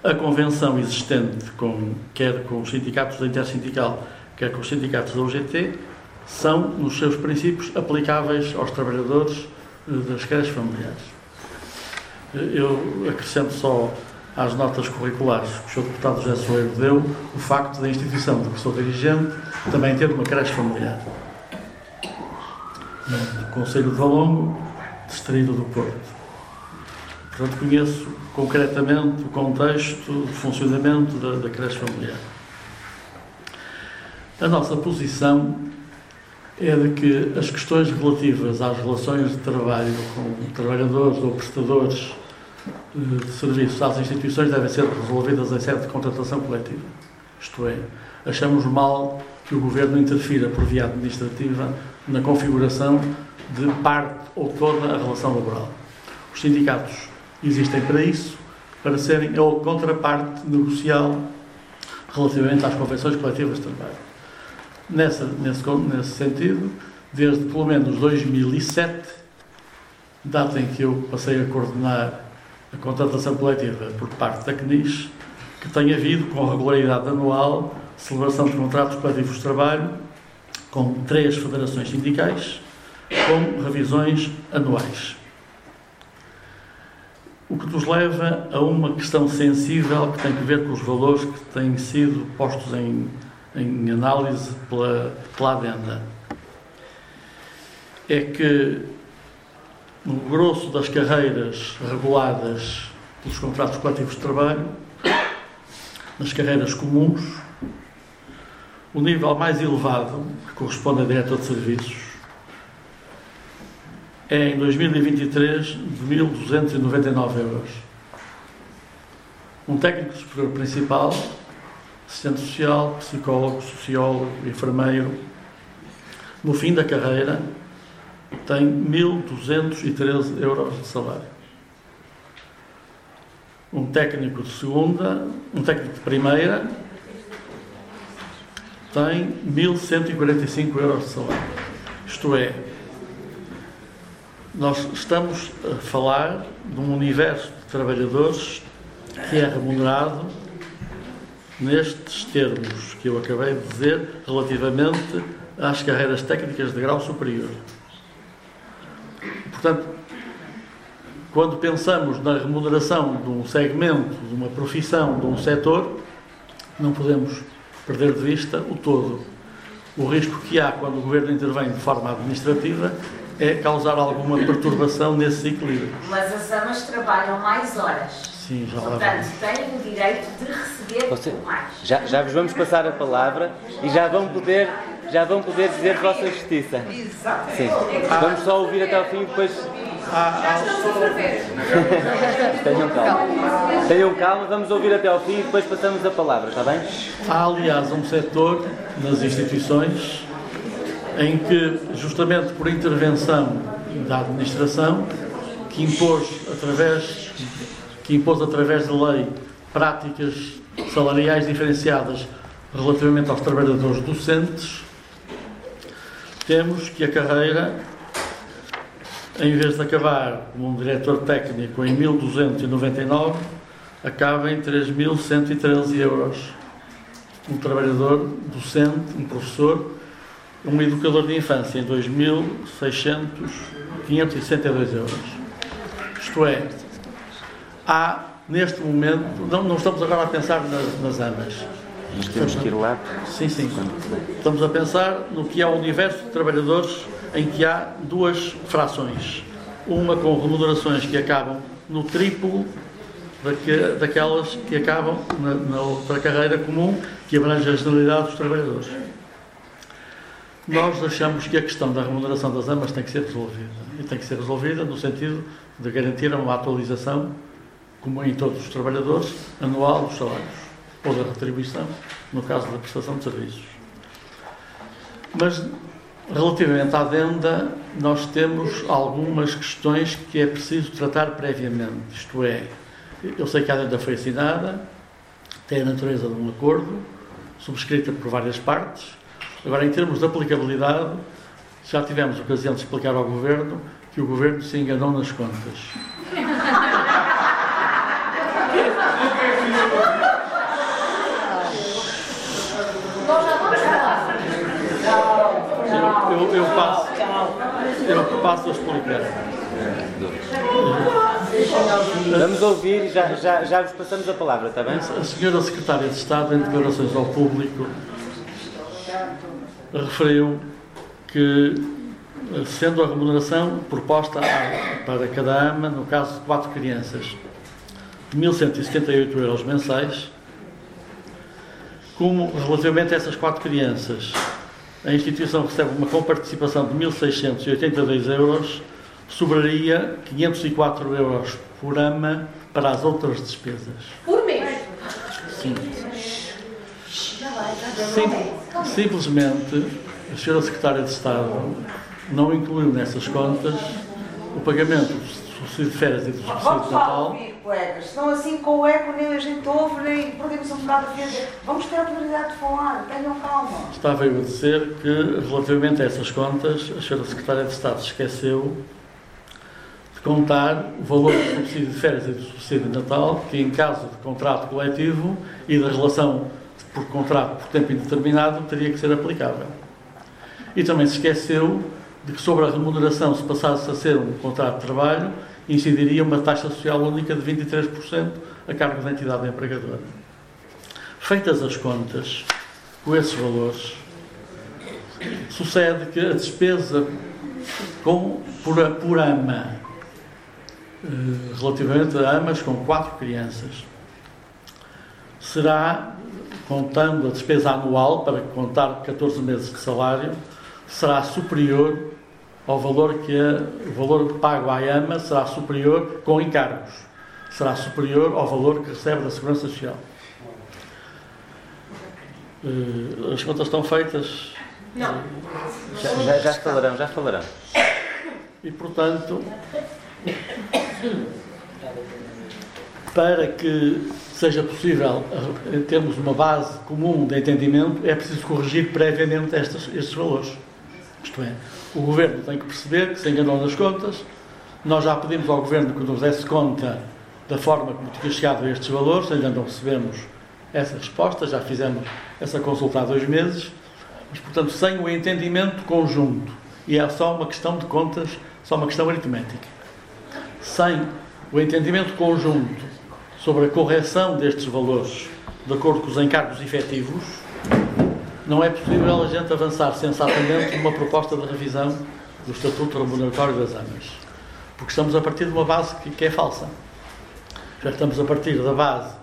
A convenção existente, com, quer com os sindicatos da Intersindical, quer com os sindicatos da UGT, são, nos seus princípios, aplicáveis aos trabalhadores eh, das creches familiares. Eh, eu acrescento só às notas curriculares que o Sr. Deputado José Soeiro deu o facto da instituição de que sou dirigente também ter uma creche familiar. No Conselho de Valongo, Distrito do Porto. Portanto, conheço concretamente o contexto de funcionamento da, da creche familiar. A nossa posição é de que as questões relativas às relações de trabalho com trabalhadores ou prestadores eh, de serviços às instituições devem ser resolvidas em sede de contratação coletiva. Isto é, achamos mal que o Governo interfira por via administrativa na configuração de parte ou toda a relação laboral. Os sindicatos existem para isso, para serem a contraparte negocial relativamente às convenções coletivas de trabalho. Nessa, nesse, nesse sentido, desde pelo menos 2007, data em que eu passei a coordenar a contratação coletiva por parte da CNIS, que tem havido, com regularidade anual, celebração de contratos coletivos de trabalho com três federações sindicais, com revisões anuais. O que nos leva a uma questão sensível que tem a ver com os valores que têm sido postos em, em análise pela, pela. É que, no grosso das carreiras reguladas pelos contratos coletivos de trabalho, nas carreiras comuns, o nível mais elevado, que corresponde a diretor de serviços, em 2023 de 1.299 euros. Um técnico superior principal, assistente social, psicólogo, sociólogo, enfermeiro, no fim da carreira, tem 1.213 euros de salário. Um técnico de segunda, um técnico de primeira, tem 1.145 euros de salário. Isto é, nós estamos a falar de um universo de trabalhadores que é remunerado nestes termos que eu acabei de dizer relativamente às carreiras técnicas de grau superior. Portanto, quando pensamos na remuneração de um segmento, de uma profissão, de um setor, não podemos perder de vista o todo. O risco que há quando o governo intervém de forma administrativa é causar alguma perturbação nesse equilíbrio. Mas as amas trabalham mais horas. Sim, já Portanto, têm o direito de receber Você, mais. Já, já vos vamos passar a palavra e já vão poder já vão poder dizer Vossa Justiça. Sim. Vamos só ouvir até ao fim e depois. Tenham calma. Tenham calma, vamos ouvir até ao fim e depois passamos a palavra, está bem? Há, aliás, um setor nas instituições em que, justamente por intervenção da administração, que impôs através, que impôs através de lei práticas salariais diferenciadas relativamente aos trabalhadores docentes, temos que a carreira, em vez de acabar como um diretor técnico em 1299, acaba em 3.113 euros. Um trabalhador docente, um professor, um educador de infância em 2.562 euros. Isto é, há neste momento, não, não estamos agora a pensar nas, nas amas. Mas temos que ir lá. Sim, sim. Estamos a pensar no que é o universo de trabalhadores em que há duas frações. Uma com remunerações que acabam no triplo daque, daquelas que acabam na, na outra carreira comum que abrange a generalidade dos trabalhadores. Nós achamos que a questão da remuneração das amas tem que ser resolvida. E tem que ser resolvida no sentido de garantir uma atualização, como em todos os trabalhadores, anual dos salários ou da retribuição, no caso da prestação de serviços. Mas, relativamente à venda, nós temos algumas questões que é preciso tratar previamente. Isto é, eu sei que a venda foi assinada, tem a natureza de um acordo, subscrita por várias partes. Agora, em termos de aplicabilidade, já tivemos ocasião de explicar ao Governo que o Governo se enganou nas contas. Eu, eu, passo, eu passo a explicar. Vamos ouvir e já, já, já vos passamos a palavra, está bem? A senhora Secretária de Estado, em declarações ao público, referiu que, sendo a remuneração proposta para cada ama, no caso de quatro crianças, de 1.178 euros mensais, como relativamente a essas quatro crianças, a instituição recebe uma comparticipação de 1.682 euros, sobraria 504 euros por ama para as outras despesas. Por mês? Sim. Sim, simplesmente, a senhora Secretária de Estado não incluiu nessas contas o pagamento do subsídio de férias e do subsídio de Vamos lá Natal. ouvir, colegas. Senão assim com o eco nem a gente ouve, nem perdemos um bocado a vida. Vamos ter a oportunidade de falar, tenham calma. Estava eu a dizer que, relativamente a essas contas, a senhora Secretária de Estado esqueceu de contar o valor do subsídio de férias e do subsídio de Natal, que em caso de contrato coletivo e da relação por contrato por tempo indeterminado, teria que ser aplicável. E também se esqueceu de que sobre a remuneração, se passasse a ser um contrato de trabalho, incidiria uma taxa social única de 23% a cargo da entidade empregadora. Feitas as contas com esses valores, sucede que a despesa com, por, por ama, eh, relativamente a amas com quatro crianças, será, contando a despesa anual, para contar 14 meses de salário, será superior ao valor que a, o valor pago à AMA será superior com encargos, será superior ao valor que recebe da Segurança Social. Eh, As contas estão feitas Não. Já, já, já falarão, já falarão. e, portanto, para que seja possível eh, termos uma base comum de entendimento, é preciso corrigir previamente estes, estes valores. Isto é, o Governo tem que perceber que se enganou nas contas. Nós já pedimos ao Governo que nos desse conta da forma como tinha chegado a estes valores, ainda não recebemos essa resposta, já fizemos essa consulta há dois meses, mas, portanto, sem o entendimento conjunto, e é só uma questão de contas, só uma questão aritmética, sem o entendimento conjunto sobre a correção destes valores de acordo com os encargos efetivos, não é possível a gente avançar sensatamente numa proposta de revisão do Estatuto Remuneratório das AMAs. Porque estamos a partir de uma base que, que é falsa. Já estamos a partir da base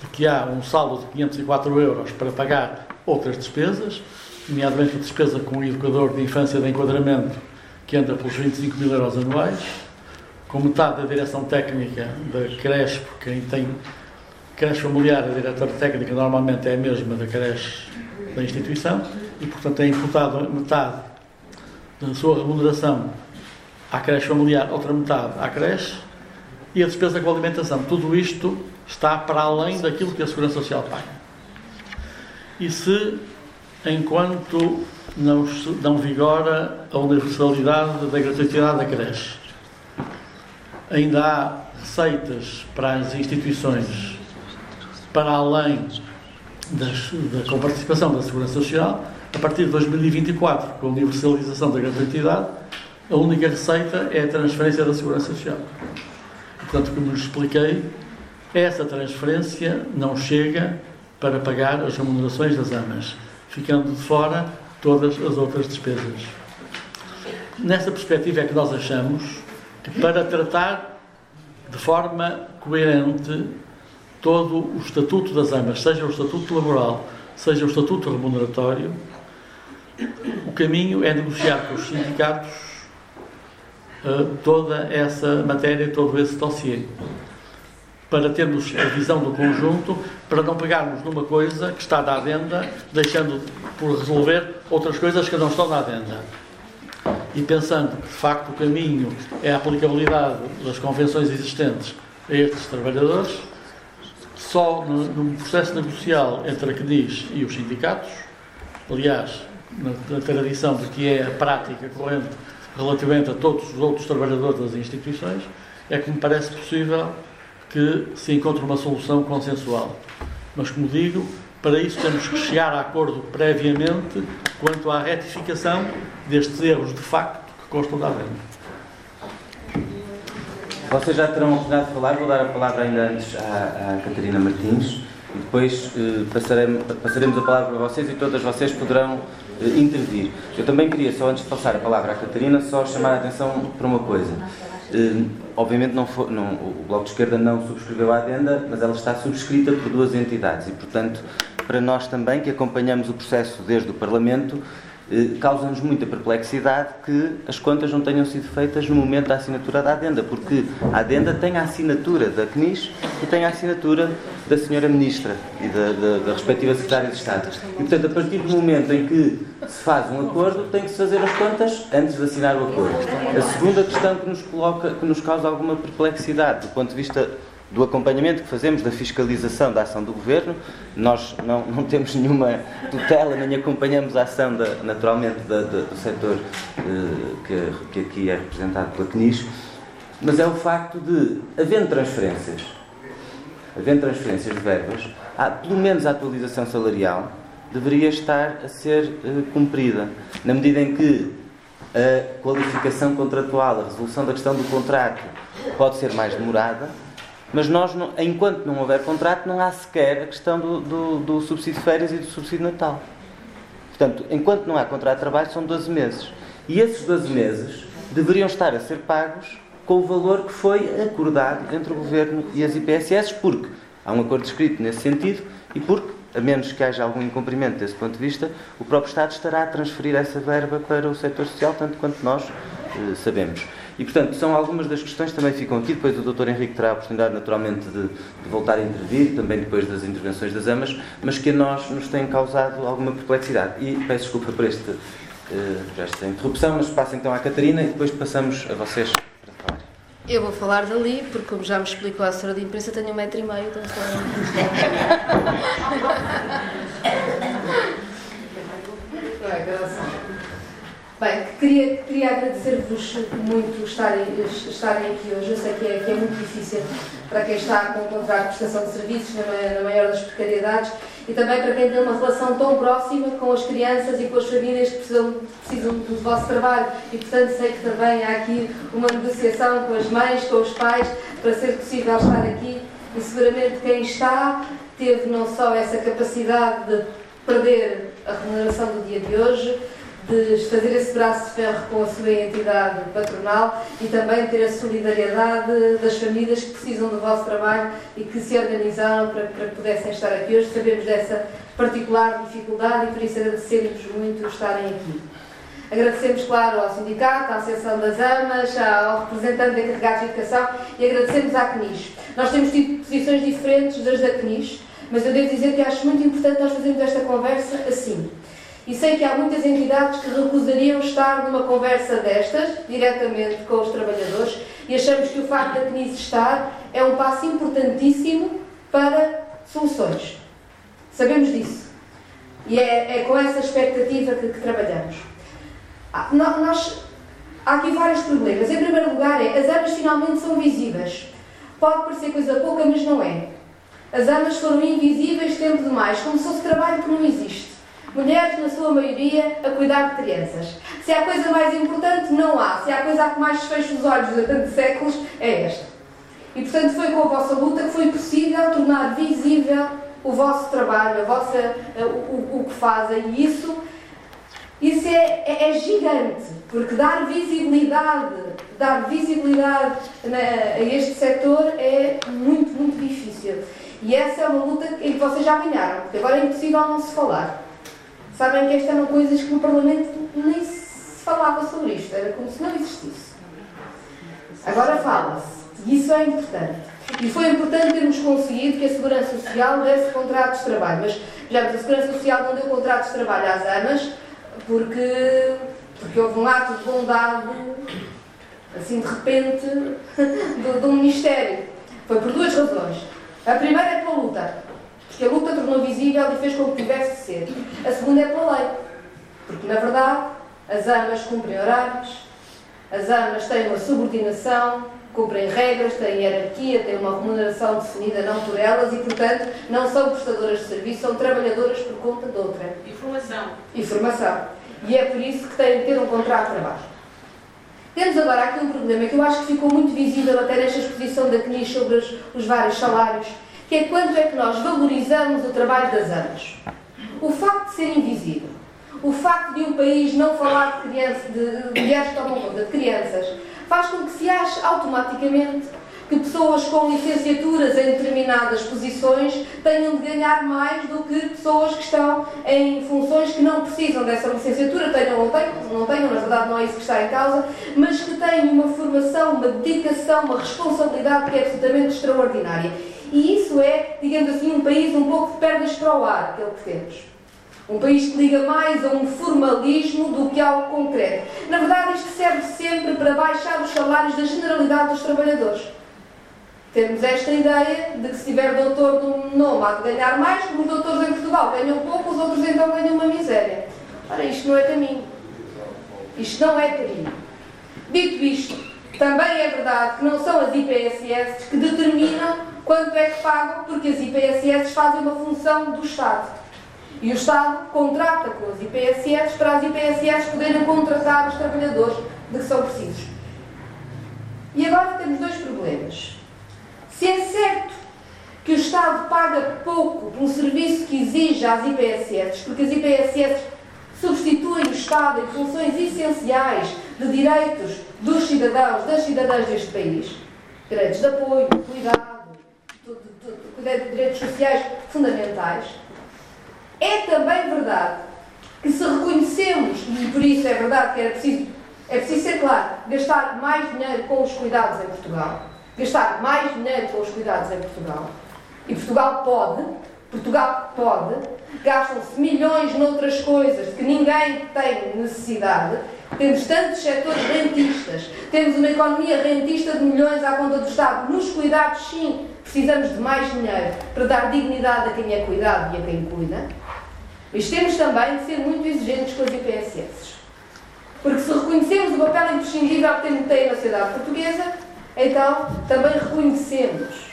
de que há um saldo de 504 euros para pagar outras despesas, nomeadamente a despesa com o educador de infância de enquadramento, que entra pelos 25 mil euros anuais, com metade da direção técnica da creche, porque quem tem creche familiar, a diretora técnica normalmente é a mesma da creche da instituição, e portanto é imputado metade da sua remuneração à creche familiar, outra metade à creche, e a despesa com alimentação. Tudo isto está para além daquilo que a Segurança Social paga. E se, enquanto não, não vigora a universalidade da gratuidade da creche, ainda há receitas para as instituições para além das, da participação da Segurança Social, a partir de 2024, com a universalização da gratuidade, a única receita é a transferência da Segurança Social. Portanto, como lhes expliquei, essa transferência não chega para pagar as remunerações das AMAs, ficando de fora todas as outras despesas. Nessa perspectiva é que nós achamos para tratar de forma coerente todo o estatuto das AMAs, seja o estatuto laboral, seja o estatuto remuneratório, o caminho é negociar com os sindicatos uh, toda essa matéria, todo esse dossiê. Para termos a visão do conjunto, para não pegarmos numa coisa que está na adenda, deixando por resolver outras coisas que não estão na adenda. E pensando que, de facto, o caminho é a aplicabilidade das convenções existentes a estes trabalhadores, só no, no processo negocial entre a CNIS e os sindicatos, aliás, na, na tradição de que é a prática corrente relativamente a todos os outros trabalhadores das instituições, é que me parece possível que se encontre uma solução consensual. Mas, como digo, para isso temos que chegar a acordo previamente quanto à retificação destes erros de facto que constam da venda. Vocês já terão a oportunidade de falar, vou dar a palavra ainda antes à, à Catarina Martins e depois eh, passaremos, passaremos a palavra a vocês e todas vocês poderão eh, intervir. Eu também queria, só antes de passar a palavra à Catarina, só chamar a atenção para uma coisa. Eh, obviamente não foi, não, o Bloco de Esquerda não subscreveu a adenda, mas ela está subscrita por duas entidades e, portanto, para nós também, que acompanhamos o processo desde o Parlamento, eh, causa-nos muita perplexidade que as contas não tenham sido feitas no momento da assinatura da adenda, porque a adenda tem a assinatura da CNIS e tem a assinatura da senhora Ministra e da, da, da respectiva Secretária de Estado. E, portanto, a partir do momento em que se faz um acordo, tem que se fazer as contas antes de assinar o acordo. A segunda questão que nos, coloca, que nos causa alguma perplexidade do ponto de vista do acompanhamento que fazemos da fiscalização da ação do Governo. Nós não, não temos nenhuma tutela, nem acompanhamos a ação, da, naturalmente, da, da, do setor eh, que, que aqui é representado pela CNIS, mas é o facto de, havendo transferências, havendo transferências de verbas, há, pelo menos a atualização salarial deveria estar a ser eh, cumprida, na medida em que a qualificação contratual, a resolução da questão do contrato pode ser mais demorada, mas nós, enquanto não houver contrato, não há sequer a questão do, do, do, subsídio de férias e do subsídio de Natal. Portanto, enquanto não há contrato de trabalho, são 12 meses. E esses 12 meses deveriam estar a ser pagos com o valor que foi acordado entre o Governo e as IPSS, porque há um acordo escrito nesse sentido e porque, a menos que haja algum incumprimento desse ponto de vista, o próprio Estado estará a transferir essa verba para o setor social, tanto quanto nós eh, sabemos. E, portanto, são algumas das questões que também ficam aqui. Depois o Dr. Henrique terá a oportunidade, naturalmente, de, de, voltar a intervir, também depois das intervenções das AMAs, mas que a nós nos têm causado alguma perplexidade. E peço desculpa por este, uh, esta interrupção, mas passo então à Catarina e depois passamos a vocês para falar. Eu vou falar dali, porque como já me explicou a assessora de imprensa, tenho um metro e meio, então estou... Bem, queria, queria agradecer-vos muito estarem, estarem aqui hoje. Eu sei que é, que é muito difícil para quem está a encontrar prestação de serviços na, na maior das precariedades e também para quem tem uma relação tão próxima com as crianças e com as famílias que precisam, precisam do vosso trabalho. E, portanto, sei que também há aqui uma negociação com as mães, com os pais, para ser possível estar aqui. E seguramente quem está teve não só essa capacidade de perder a remuneração do dia de hoje, de fazer esse braço de ferro com a sua entidade patronal e também ter a solidariedade das famílias que precisam do vosso trabalho e que se organizaram para, para que pudessem estar aqui hoje. Sabemos dessa particular dificuldade e por isso agradecemos muito estarem aqui. Agradecemos, claro, ao Sindicato, à Associação das Amas, ao representante encarregado de Educação e agradecemos à CNIS. Nós temos tido posições diferentes das da CNIS, mas eu devo dizer que acho muito importante nós fazermos esta conversa assim. E sei que há muitas entidades que recusariam estar numa conversa destas, diretamente com os trabalhadores, e achamos que o facto da CNIS estar é um passo importantíssimo para soluções. Sabemos disso. E é, é com essa expectativa que, que trabalhamos. Ah, nós, há aqui vários problemas. Em primeiro lugar, é, as armas finalmente são visíveis. Pode parecer coisa pouca, mas não é. As armas foram invisíveis tempo demais, como se fosse trabalho que não existe. Mulheres, na sua maioria, a cuidar de crianças. Se há coisa mais importante, não há. Se há coisa que mais fecha os olhos durante séculos, é esta. E, portanto, foi com a vossa luta que foi possível tornar visível o vosso trabalho, a vossa, o, o, que fazem. E isso isso é, é, é, gigante, porque dar visibilidade, dar visibilidade a este setor é muito, muito difícil. E essa é uma luta em que vocês já ganharam, porque agora é impossível não se falar. Sabem que estas eram coisas que no Parlamento nem se falava sobre isto, era como se não existisse. Agora fala-se, e isso é importante. E foi importante termos conseguido que a Segurança Social desse contratos de trabalho, mas já a Segurança Social não deu contratos de trabalho às AMAs, porque, porque houve um ato de bondade, assim de repente, do, do Ministério. Foi por duas razões. A primeira é pela luta, porque a luta tornou visível e fez com que tivesse de ser. A segunda é pela lei, porque na verdade as armas cumprem horários, as armas têm uma subordinação, cumprem regras, têm hierarquia, têm uma remuneração definida não por elas e, portanto, não são prestadoras de serviço, são trabalhadoras por conta de outra. E formação. E formação. E é por isso que têm de ter um contrato de trabalho. Temos agora aqui um problema que eu acho que ficou muito visível até nesta exposição da CNIS sobre os, os vários salários, que é quanto é que nós valorizamos o trabalho das amas. O facto de ser invisível, o facto de um país não falar de, criança, de, mulheres que tomam conta de crianças, faz com que se ache automaticamente que pessoas com licenciaturas em determinadas posições tenham de ganhar mais do que pessoas que estão em funções que não precisam dessa licenciatura, tenham ou não tenham, na verdade não é isso que está em causa, mas que têm uma formação, uma dedicação, uma responsabilidade que é absolutamente extraordinária. E isso é, digamos assim, um país um pouco de pernas para o ar, aquele que temos. Um país que liga mais a um formalismo do que ao concreto. Na verdade, isto serve sempre para baixar os salários da generalidade dos trabalhadores. Temos esta ideia de que se tiver doutor de um nome há de ganhar mais, como os doutores em Portugal ganham pouco, os outros então ganham uma miséria. Ora, isto não é caminho. Isto não é caminho. Dito isto, também é verdade que não são as IPSS que determinam quanto é que pagam, porque as IPSS fazem uma função do Estado. E o Estado contrata com as IPSS para as IPSS poderem contratar os trabalhadores de que são precisos. E agora temos dois problemas. Se é certo que o Estado paga pouco por um serviço que exige às IPSS, porque as IPSS substituem o Estado em funções essenciais de direitos dos cidadãos, das cidadãs deste país, direitos de apoio, cuidado, de, direitos sociais fundamentais, é também verdade que se reconhecemos, e por isso é verdade que era preciso, é preciso ser claro, gastar mais dinheiro com os cuidados em Portugal, gastar mais dinheiro com os cuidados em Portugal, e Portugal pode, Portugal pode, gastam-se milhões noutras coisas que ninguém tem necessidade, temos tantos setores rentistas, temos uma economia rentista de milhões à conta do Estado. Nos cuidados, sim, precisamos de mais dinheiro para dar dignidade a quem é cuidado e a quem cuida. Mas temos também de ser muito exigentes com as IPSS. Porque se reconhecemos o papel imprescindível que tem na sociedade portuguesa, então também reconhecemos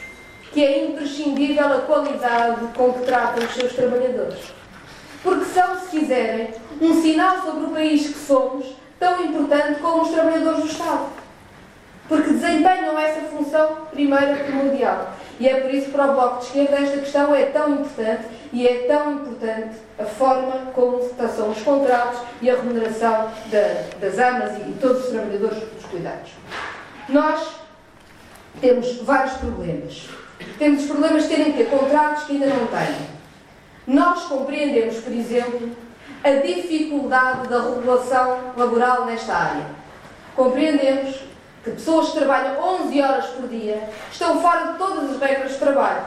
que é imprescindível a qualidade com que tratam os seus trabalhadores. Porque são, se quiserem, um sinal sobre o país que somos, tão importante como os trabalhadores do Estado. Porque desempenham essa função primeira primordial. E é por isso que para o Bloco de Esquerda esta questão é tão importante e é tão importante a forma como são os contratos e a remuneração da, das amas e todos os trabalhadores dos cuidados. Nós temos vários problemas. Temos os problemas de terem que ter contratos que ainda não têm. Nós compreendemos, por exemplo, a dificuldade da regulação laboral nesta área. Compreendemos que pessoas que trabalham 11 horas por dia estão fora de todas as regras de trabalho.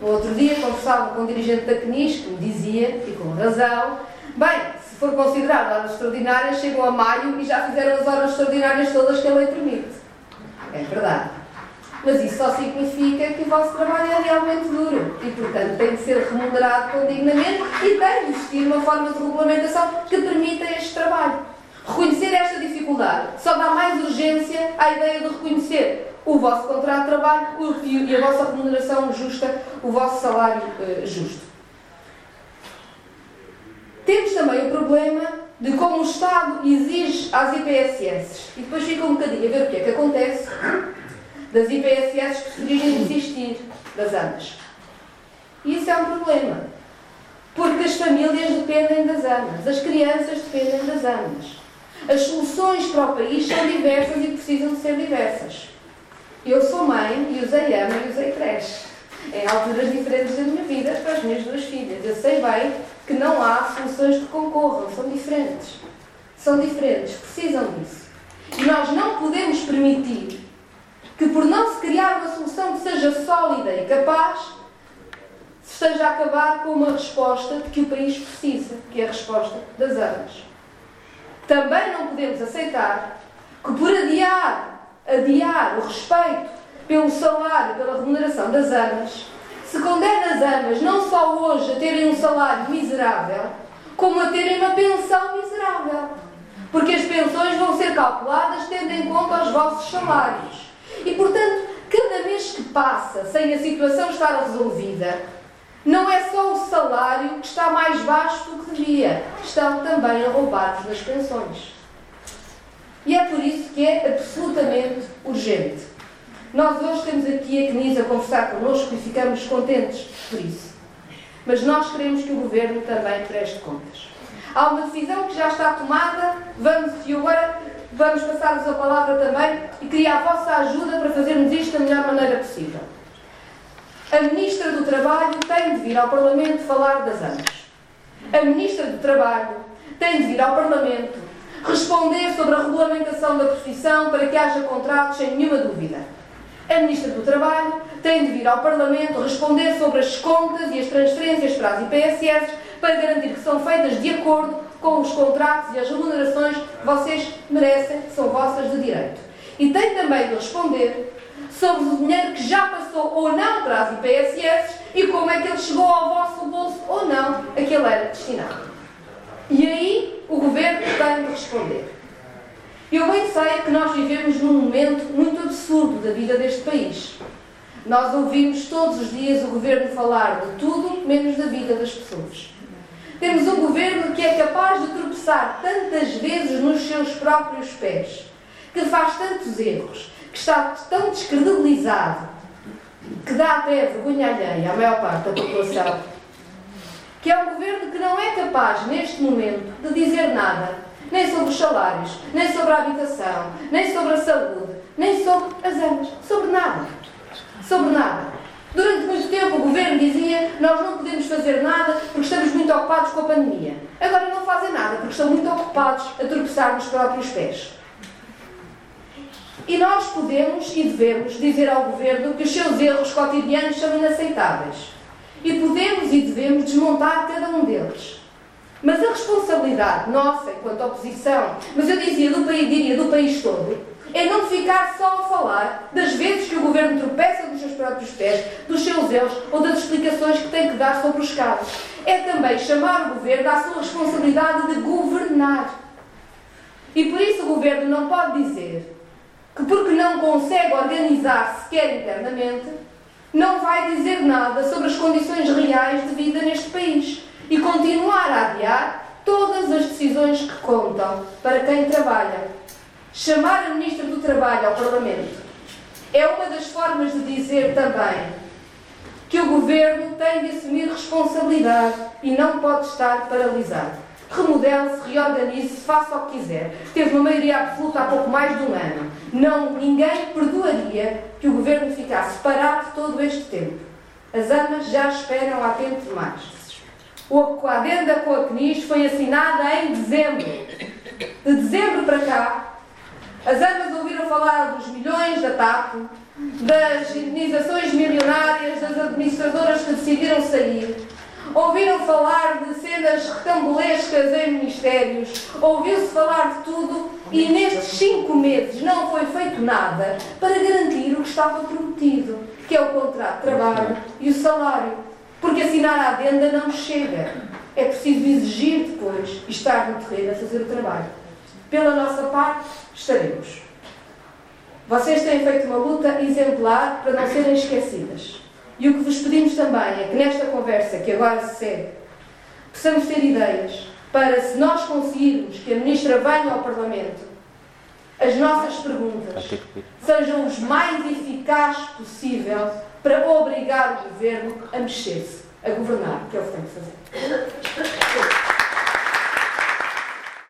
No outro dia conversava com um dirigente da CNIS que me dizia, e com razão, bem, se for considerado horas extraordinárias, chegam a maio e já fizeram as horas extraordinárias todas que a lei permite. É verdade. Mas isso só significa que o vosso trabalho é realmente duro e, portanto, tem de ser remunerado condignamente e tem de existir uma forma de regulamentação que permita este trabalho. Reconhecer esta dificuldade só dá mais urgência à ideia de reconhecer o vosso contrato de trabalho e a vossa remuneração justa, o vosso salário uh, justo. Temos também o problema de como o Estado exige às IPSS. E depois fica um bocadinho a ver o que é que acontece das IPSS que se dirigem desistir das AMAs. Isso é um problema. Porque as famílias dependem das AMAs, as crianças dependem das AMAs. As soluções para o país são diversas e precisam de ser diversas. Eu sou mãe e usei AMA e usei creche. Em alturas diferentes da minha vida para as minhas duas filhas. Eu sei bem que não há soluções que concorram, são diferentes. São diferentes, precisam disso. E nós não podemos permitir que, por não se criar uma solução que seja sólida e capaz, se esteja a acabar com uma resposta de que o país precisa, que é a resposta das armas. Também não podemos aceitar que, por adiar, adiar o respeito pelo salário, pela remuneração das armas, se condena as armas não só hoje a terem um salário miserável, como a terem uma pensão miserável. Porque as pensões vão ser calculadas tendo em conta os vossos salários. E, portanto, cada mês que passa sem a situação estar resolvida, não é só o salário que está mais baixo do que devia, estão também a roubar-vos nas pensões. E é por isso que é absolutamente urgente. Nós hoje temos aqui a CNIS a conversar connosco e ficamos contentes por isso. Mas nós queremos que o Governo também preste contas. Há uma decisão que já está tomada, vamos e agora vamos passar-vos a palavra também e queria a vossa ajuda para fazermos isto da melhor maneira possível. A Ministra do Trabalho tem de vir ao Parlamento falar das AMAs. A Ministra do Trabalho tem de vir ao Parlamento responder sobre a regulamentação da profissão para que haja contratos sem nenhuma dúvida. A Ministra do Trabalho tem de vir ao Parlamento responder sobre as contas e as transferências para as IPSS para garantir que são feitas de acordo com os contratos e as remunerações vocês merecem, são vossas de direito. E tem também de responder sobre o dinheiro que já passou ou não para as IPSS e como é que ele chegou ao vosso bolso ou não a que ele era destinado. E aí o Governo tem de responder. Eu bem sei que nós vivemos num momento muito absurdo da vida deste país. Nós ouvimos todos os dias o Governo falar de tudo menos da vida das pessoas. Temos um governo que é capaz de tropeçar tantas vezes nos seus próprios pés, que faz tantos erros, que está tão descredibilizado, que dá até vergonha alheia à maior parte da população, que é um governo que não é capaz, neste momento, de dizer nada, nem sobre os salários, nem sobre a habitação, nem sobre a saúde, nem sobre as armas, sobre nada. Sobre nada. Durante muito tempo o governo dizia nós não podemos fazer nada porque estamos muito ocupados com a pandemia. Agora não fazem nada porque estão muito ocupados a tropeçar nos próprios pés. E nós podemos e devemos dizer ao governo que os seus erros cotidianos são inaceitáveis. E podemos e devemos desmontar cada um deles. Mas a responsabilidade nossa, enquanto oposição, mas eu dizia do país, diria do país todo, é não ficar só a falar das vezes que o governo tropeça nos seus próprios pés, dos seus erros ou das explicações que tem que dar sobre os casos. É também chamar o governo à sua responsabilidade de governar. E por isso o governo não pode dizer que, porque não consegue organizar sequer internamente, não vai dizer nada sobre as condições reais de vida neste país e continuar a adiar todas as decisões que contam para quem trabalha chamar a Ministra do Trabalho ao Parlamento é uma das formas de dizer também Governo tem de assumir responsabilidade e não pode estar paralisado. Remodele-se, reorganize-se, faça o que quiser. Teve uma maioria absoluta há pouco mais de um ano. Não, ninguém perdoaria que o Governo ficasse parado todo este tempo. As amas já esperam há tempo demais. O, a adenda com a CNIS foi assinada em dezembro. De dezembro para cá, as amas ouviram falar dos milhões da TAP, das indenizações milionárias, das administradoras que decidiram sair. Ouviram falar de cenas recambulescas em ministérios, ouviu-se falar de tudo e nestes cinco meses não foi feito nada para garantir o que estava prometido, que é o contrato de trabalho e o salário. Porque assinar a adenda não chega. É preciso exigir depois estar no terreno a fazer o trabalho. Pela nossa parte, estaremos. Vocês têm feito uma luta exemplar para não serem esquecidas. E o que vos pedimos também é que nesta conversa que agora se segue, possamos ter ideias para, se nós conseguirmos que a Ministra venha ao Parlamento, as nossas perguntas sejam os mais eficazes possível para obrigar o Governo a mexer-se, a governar, que é o que tem que fazer.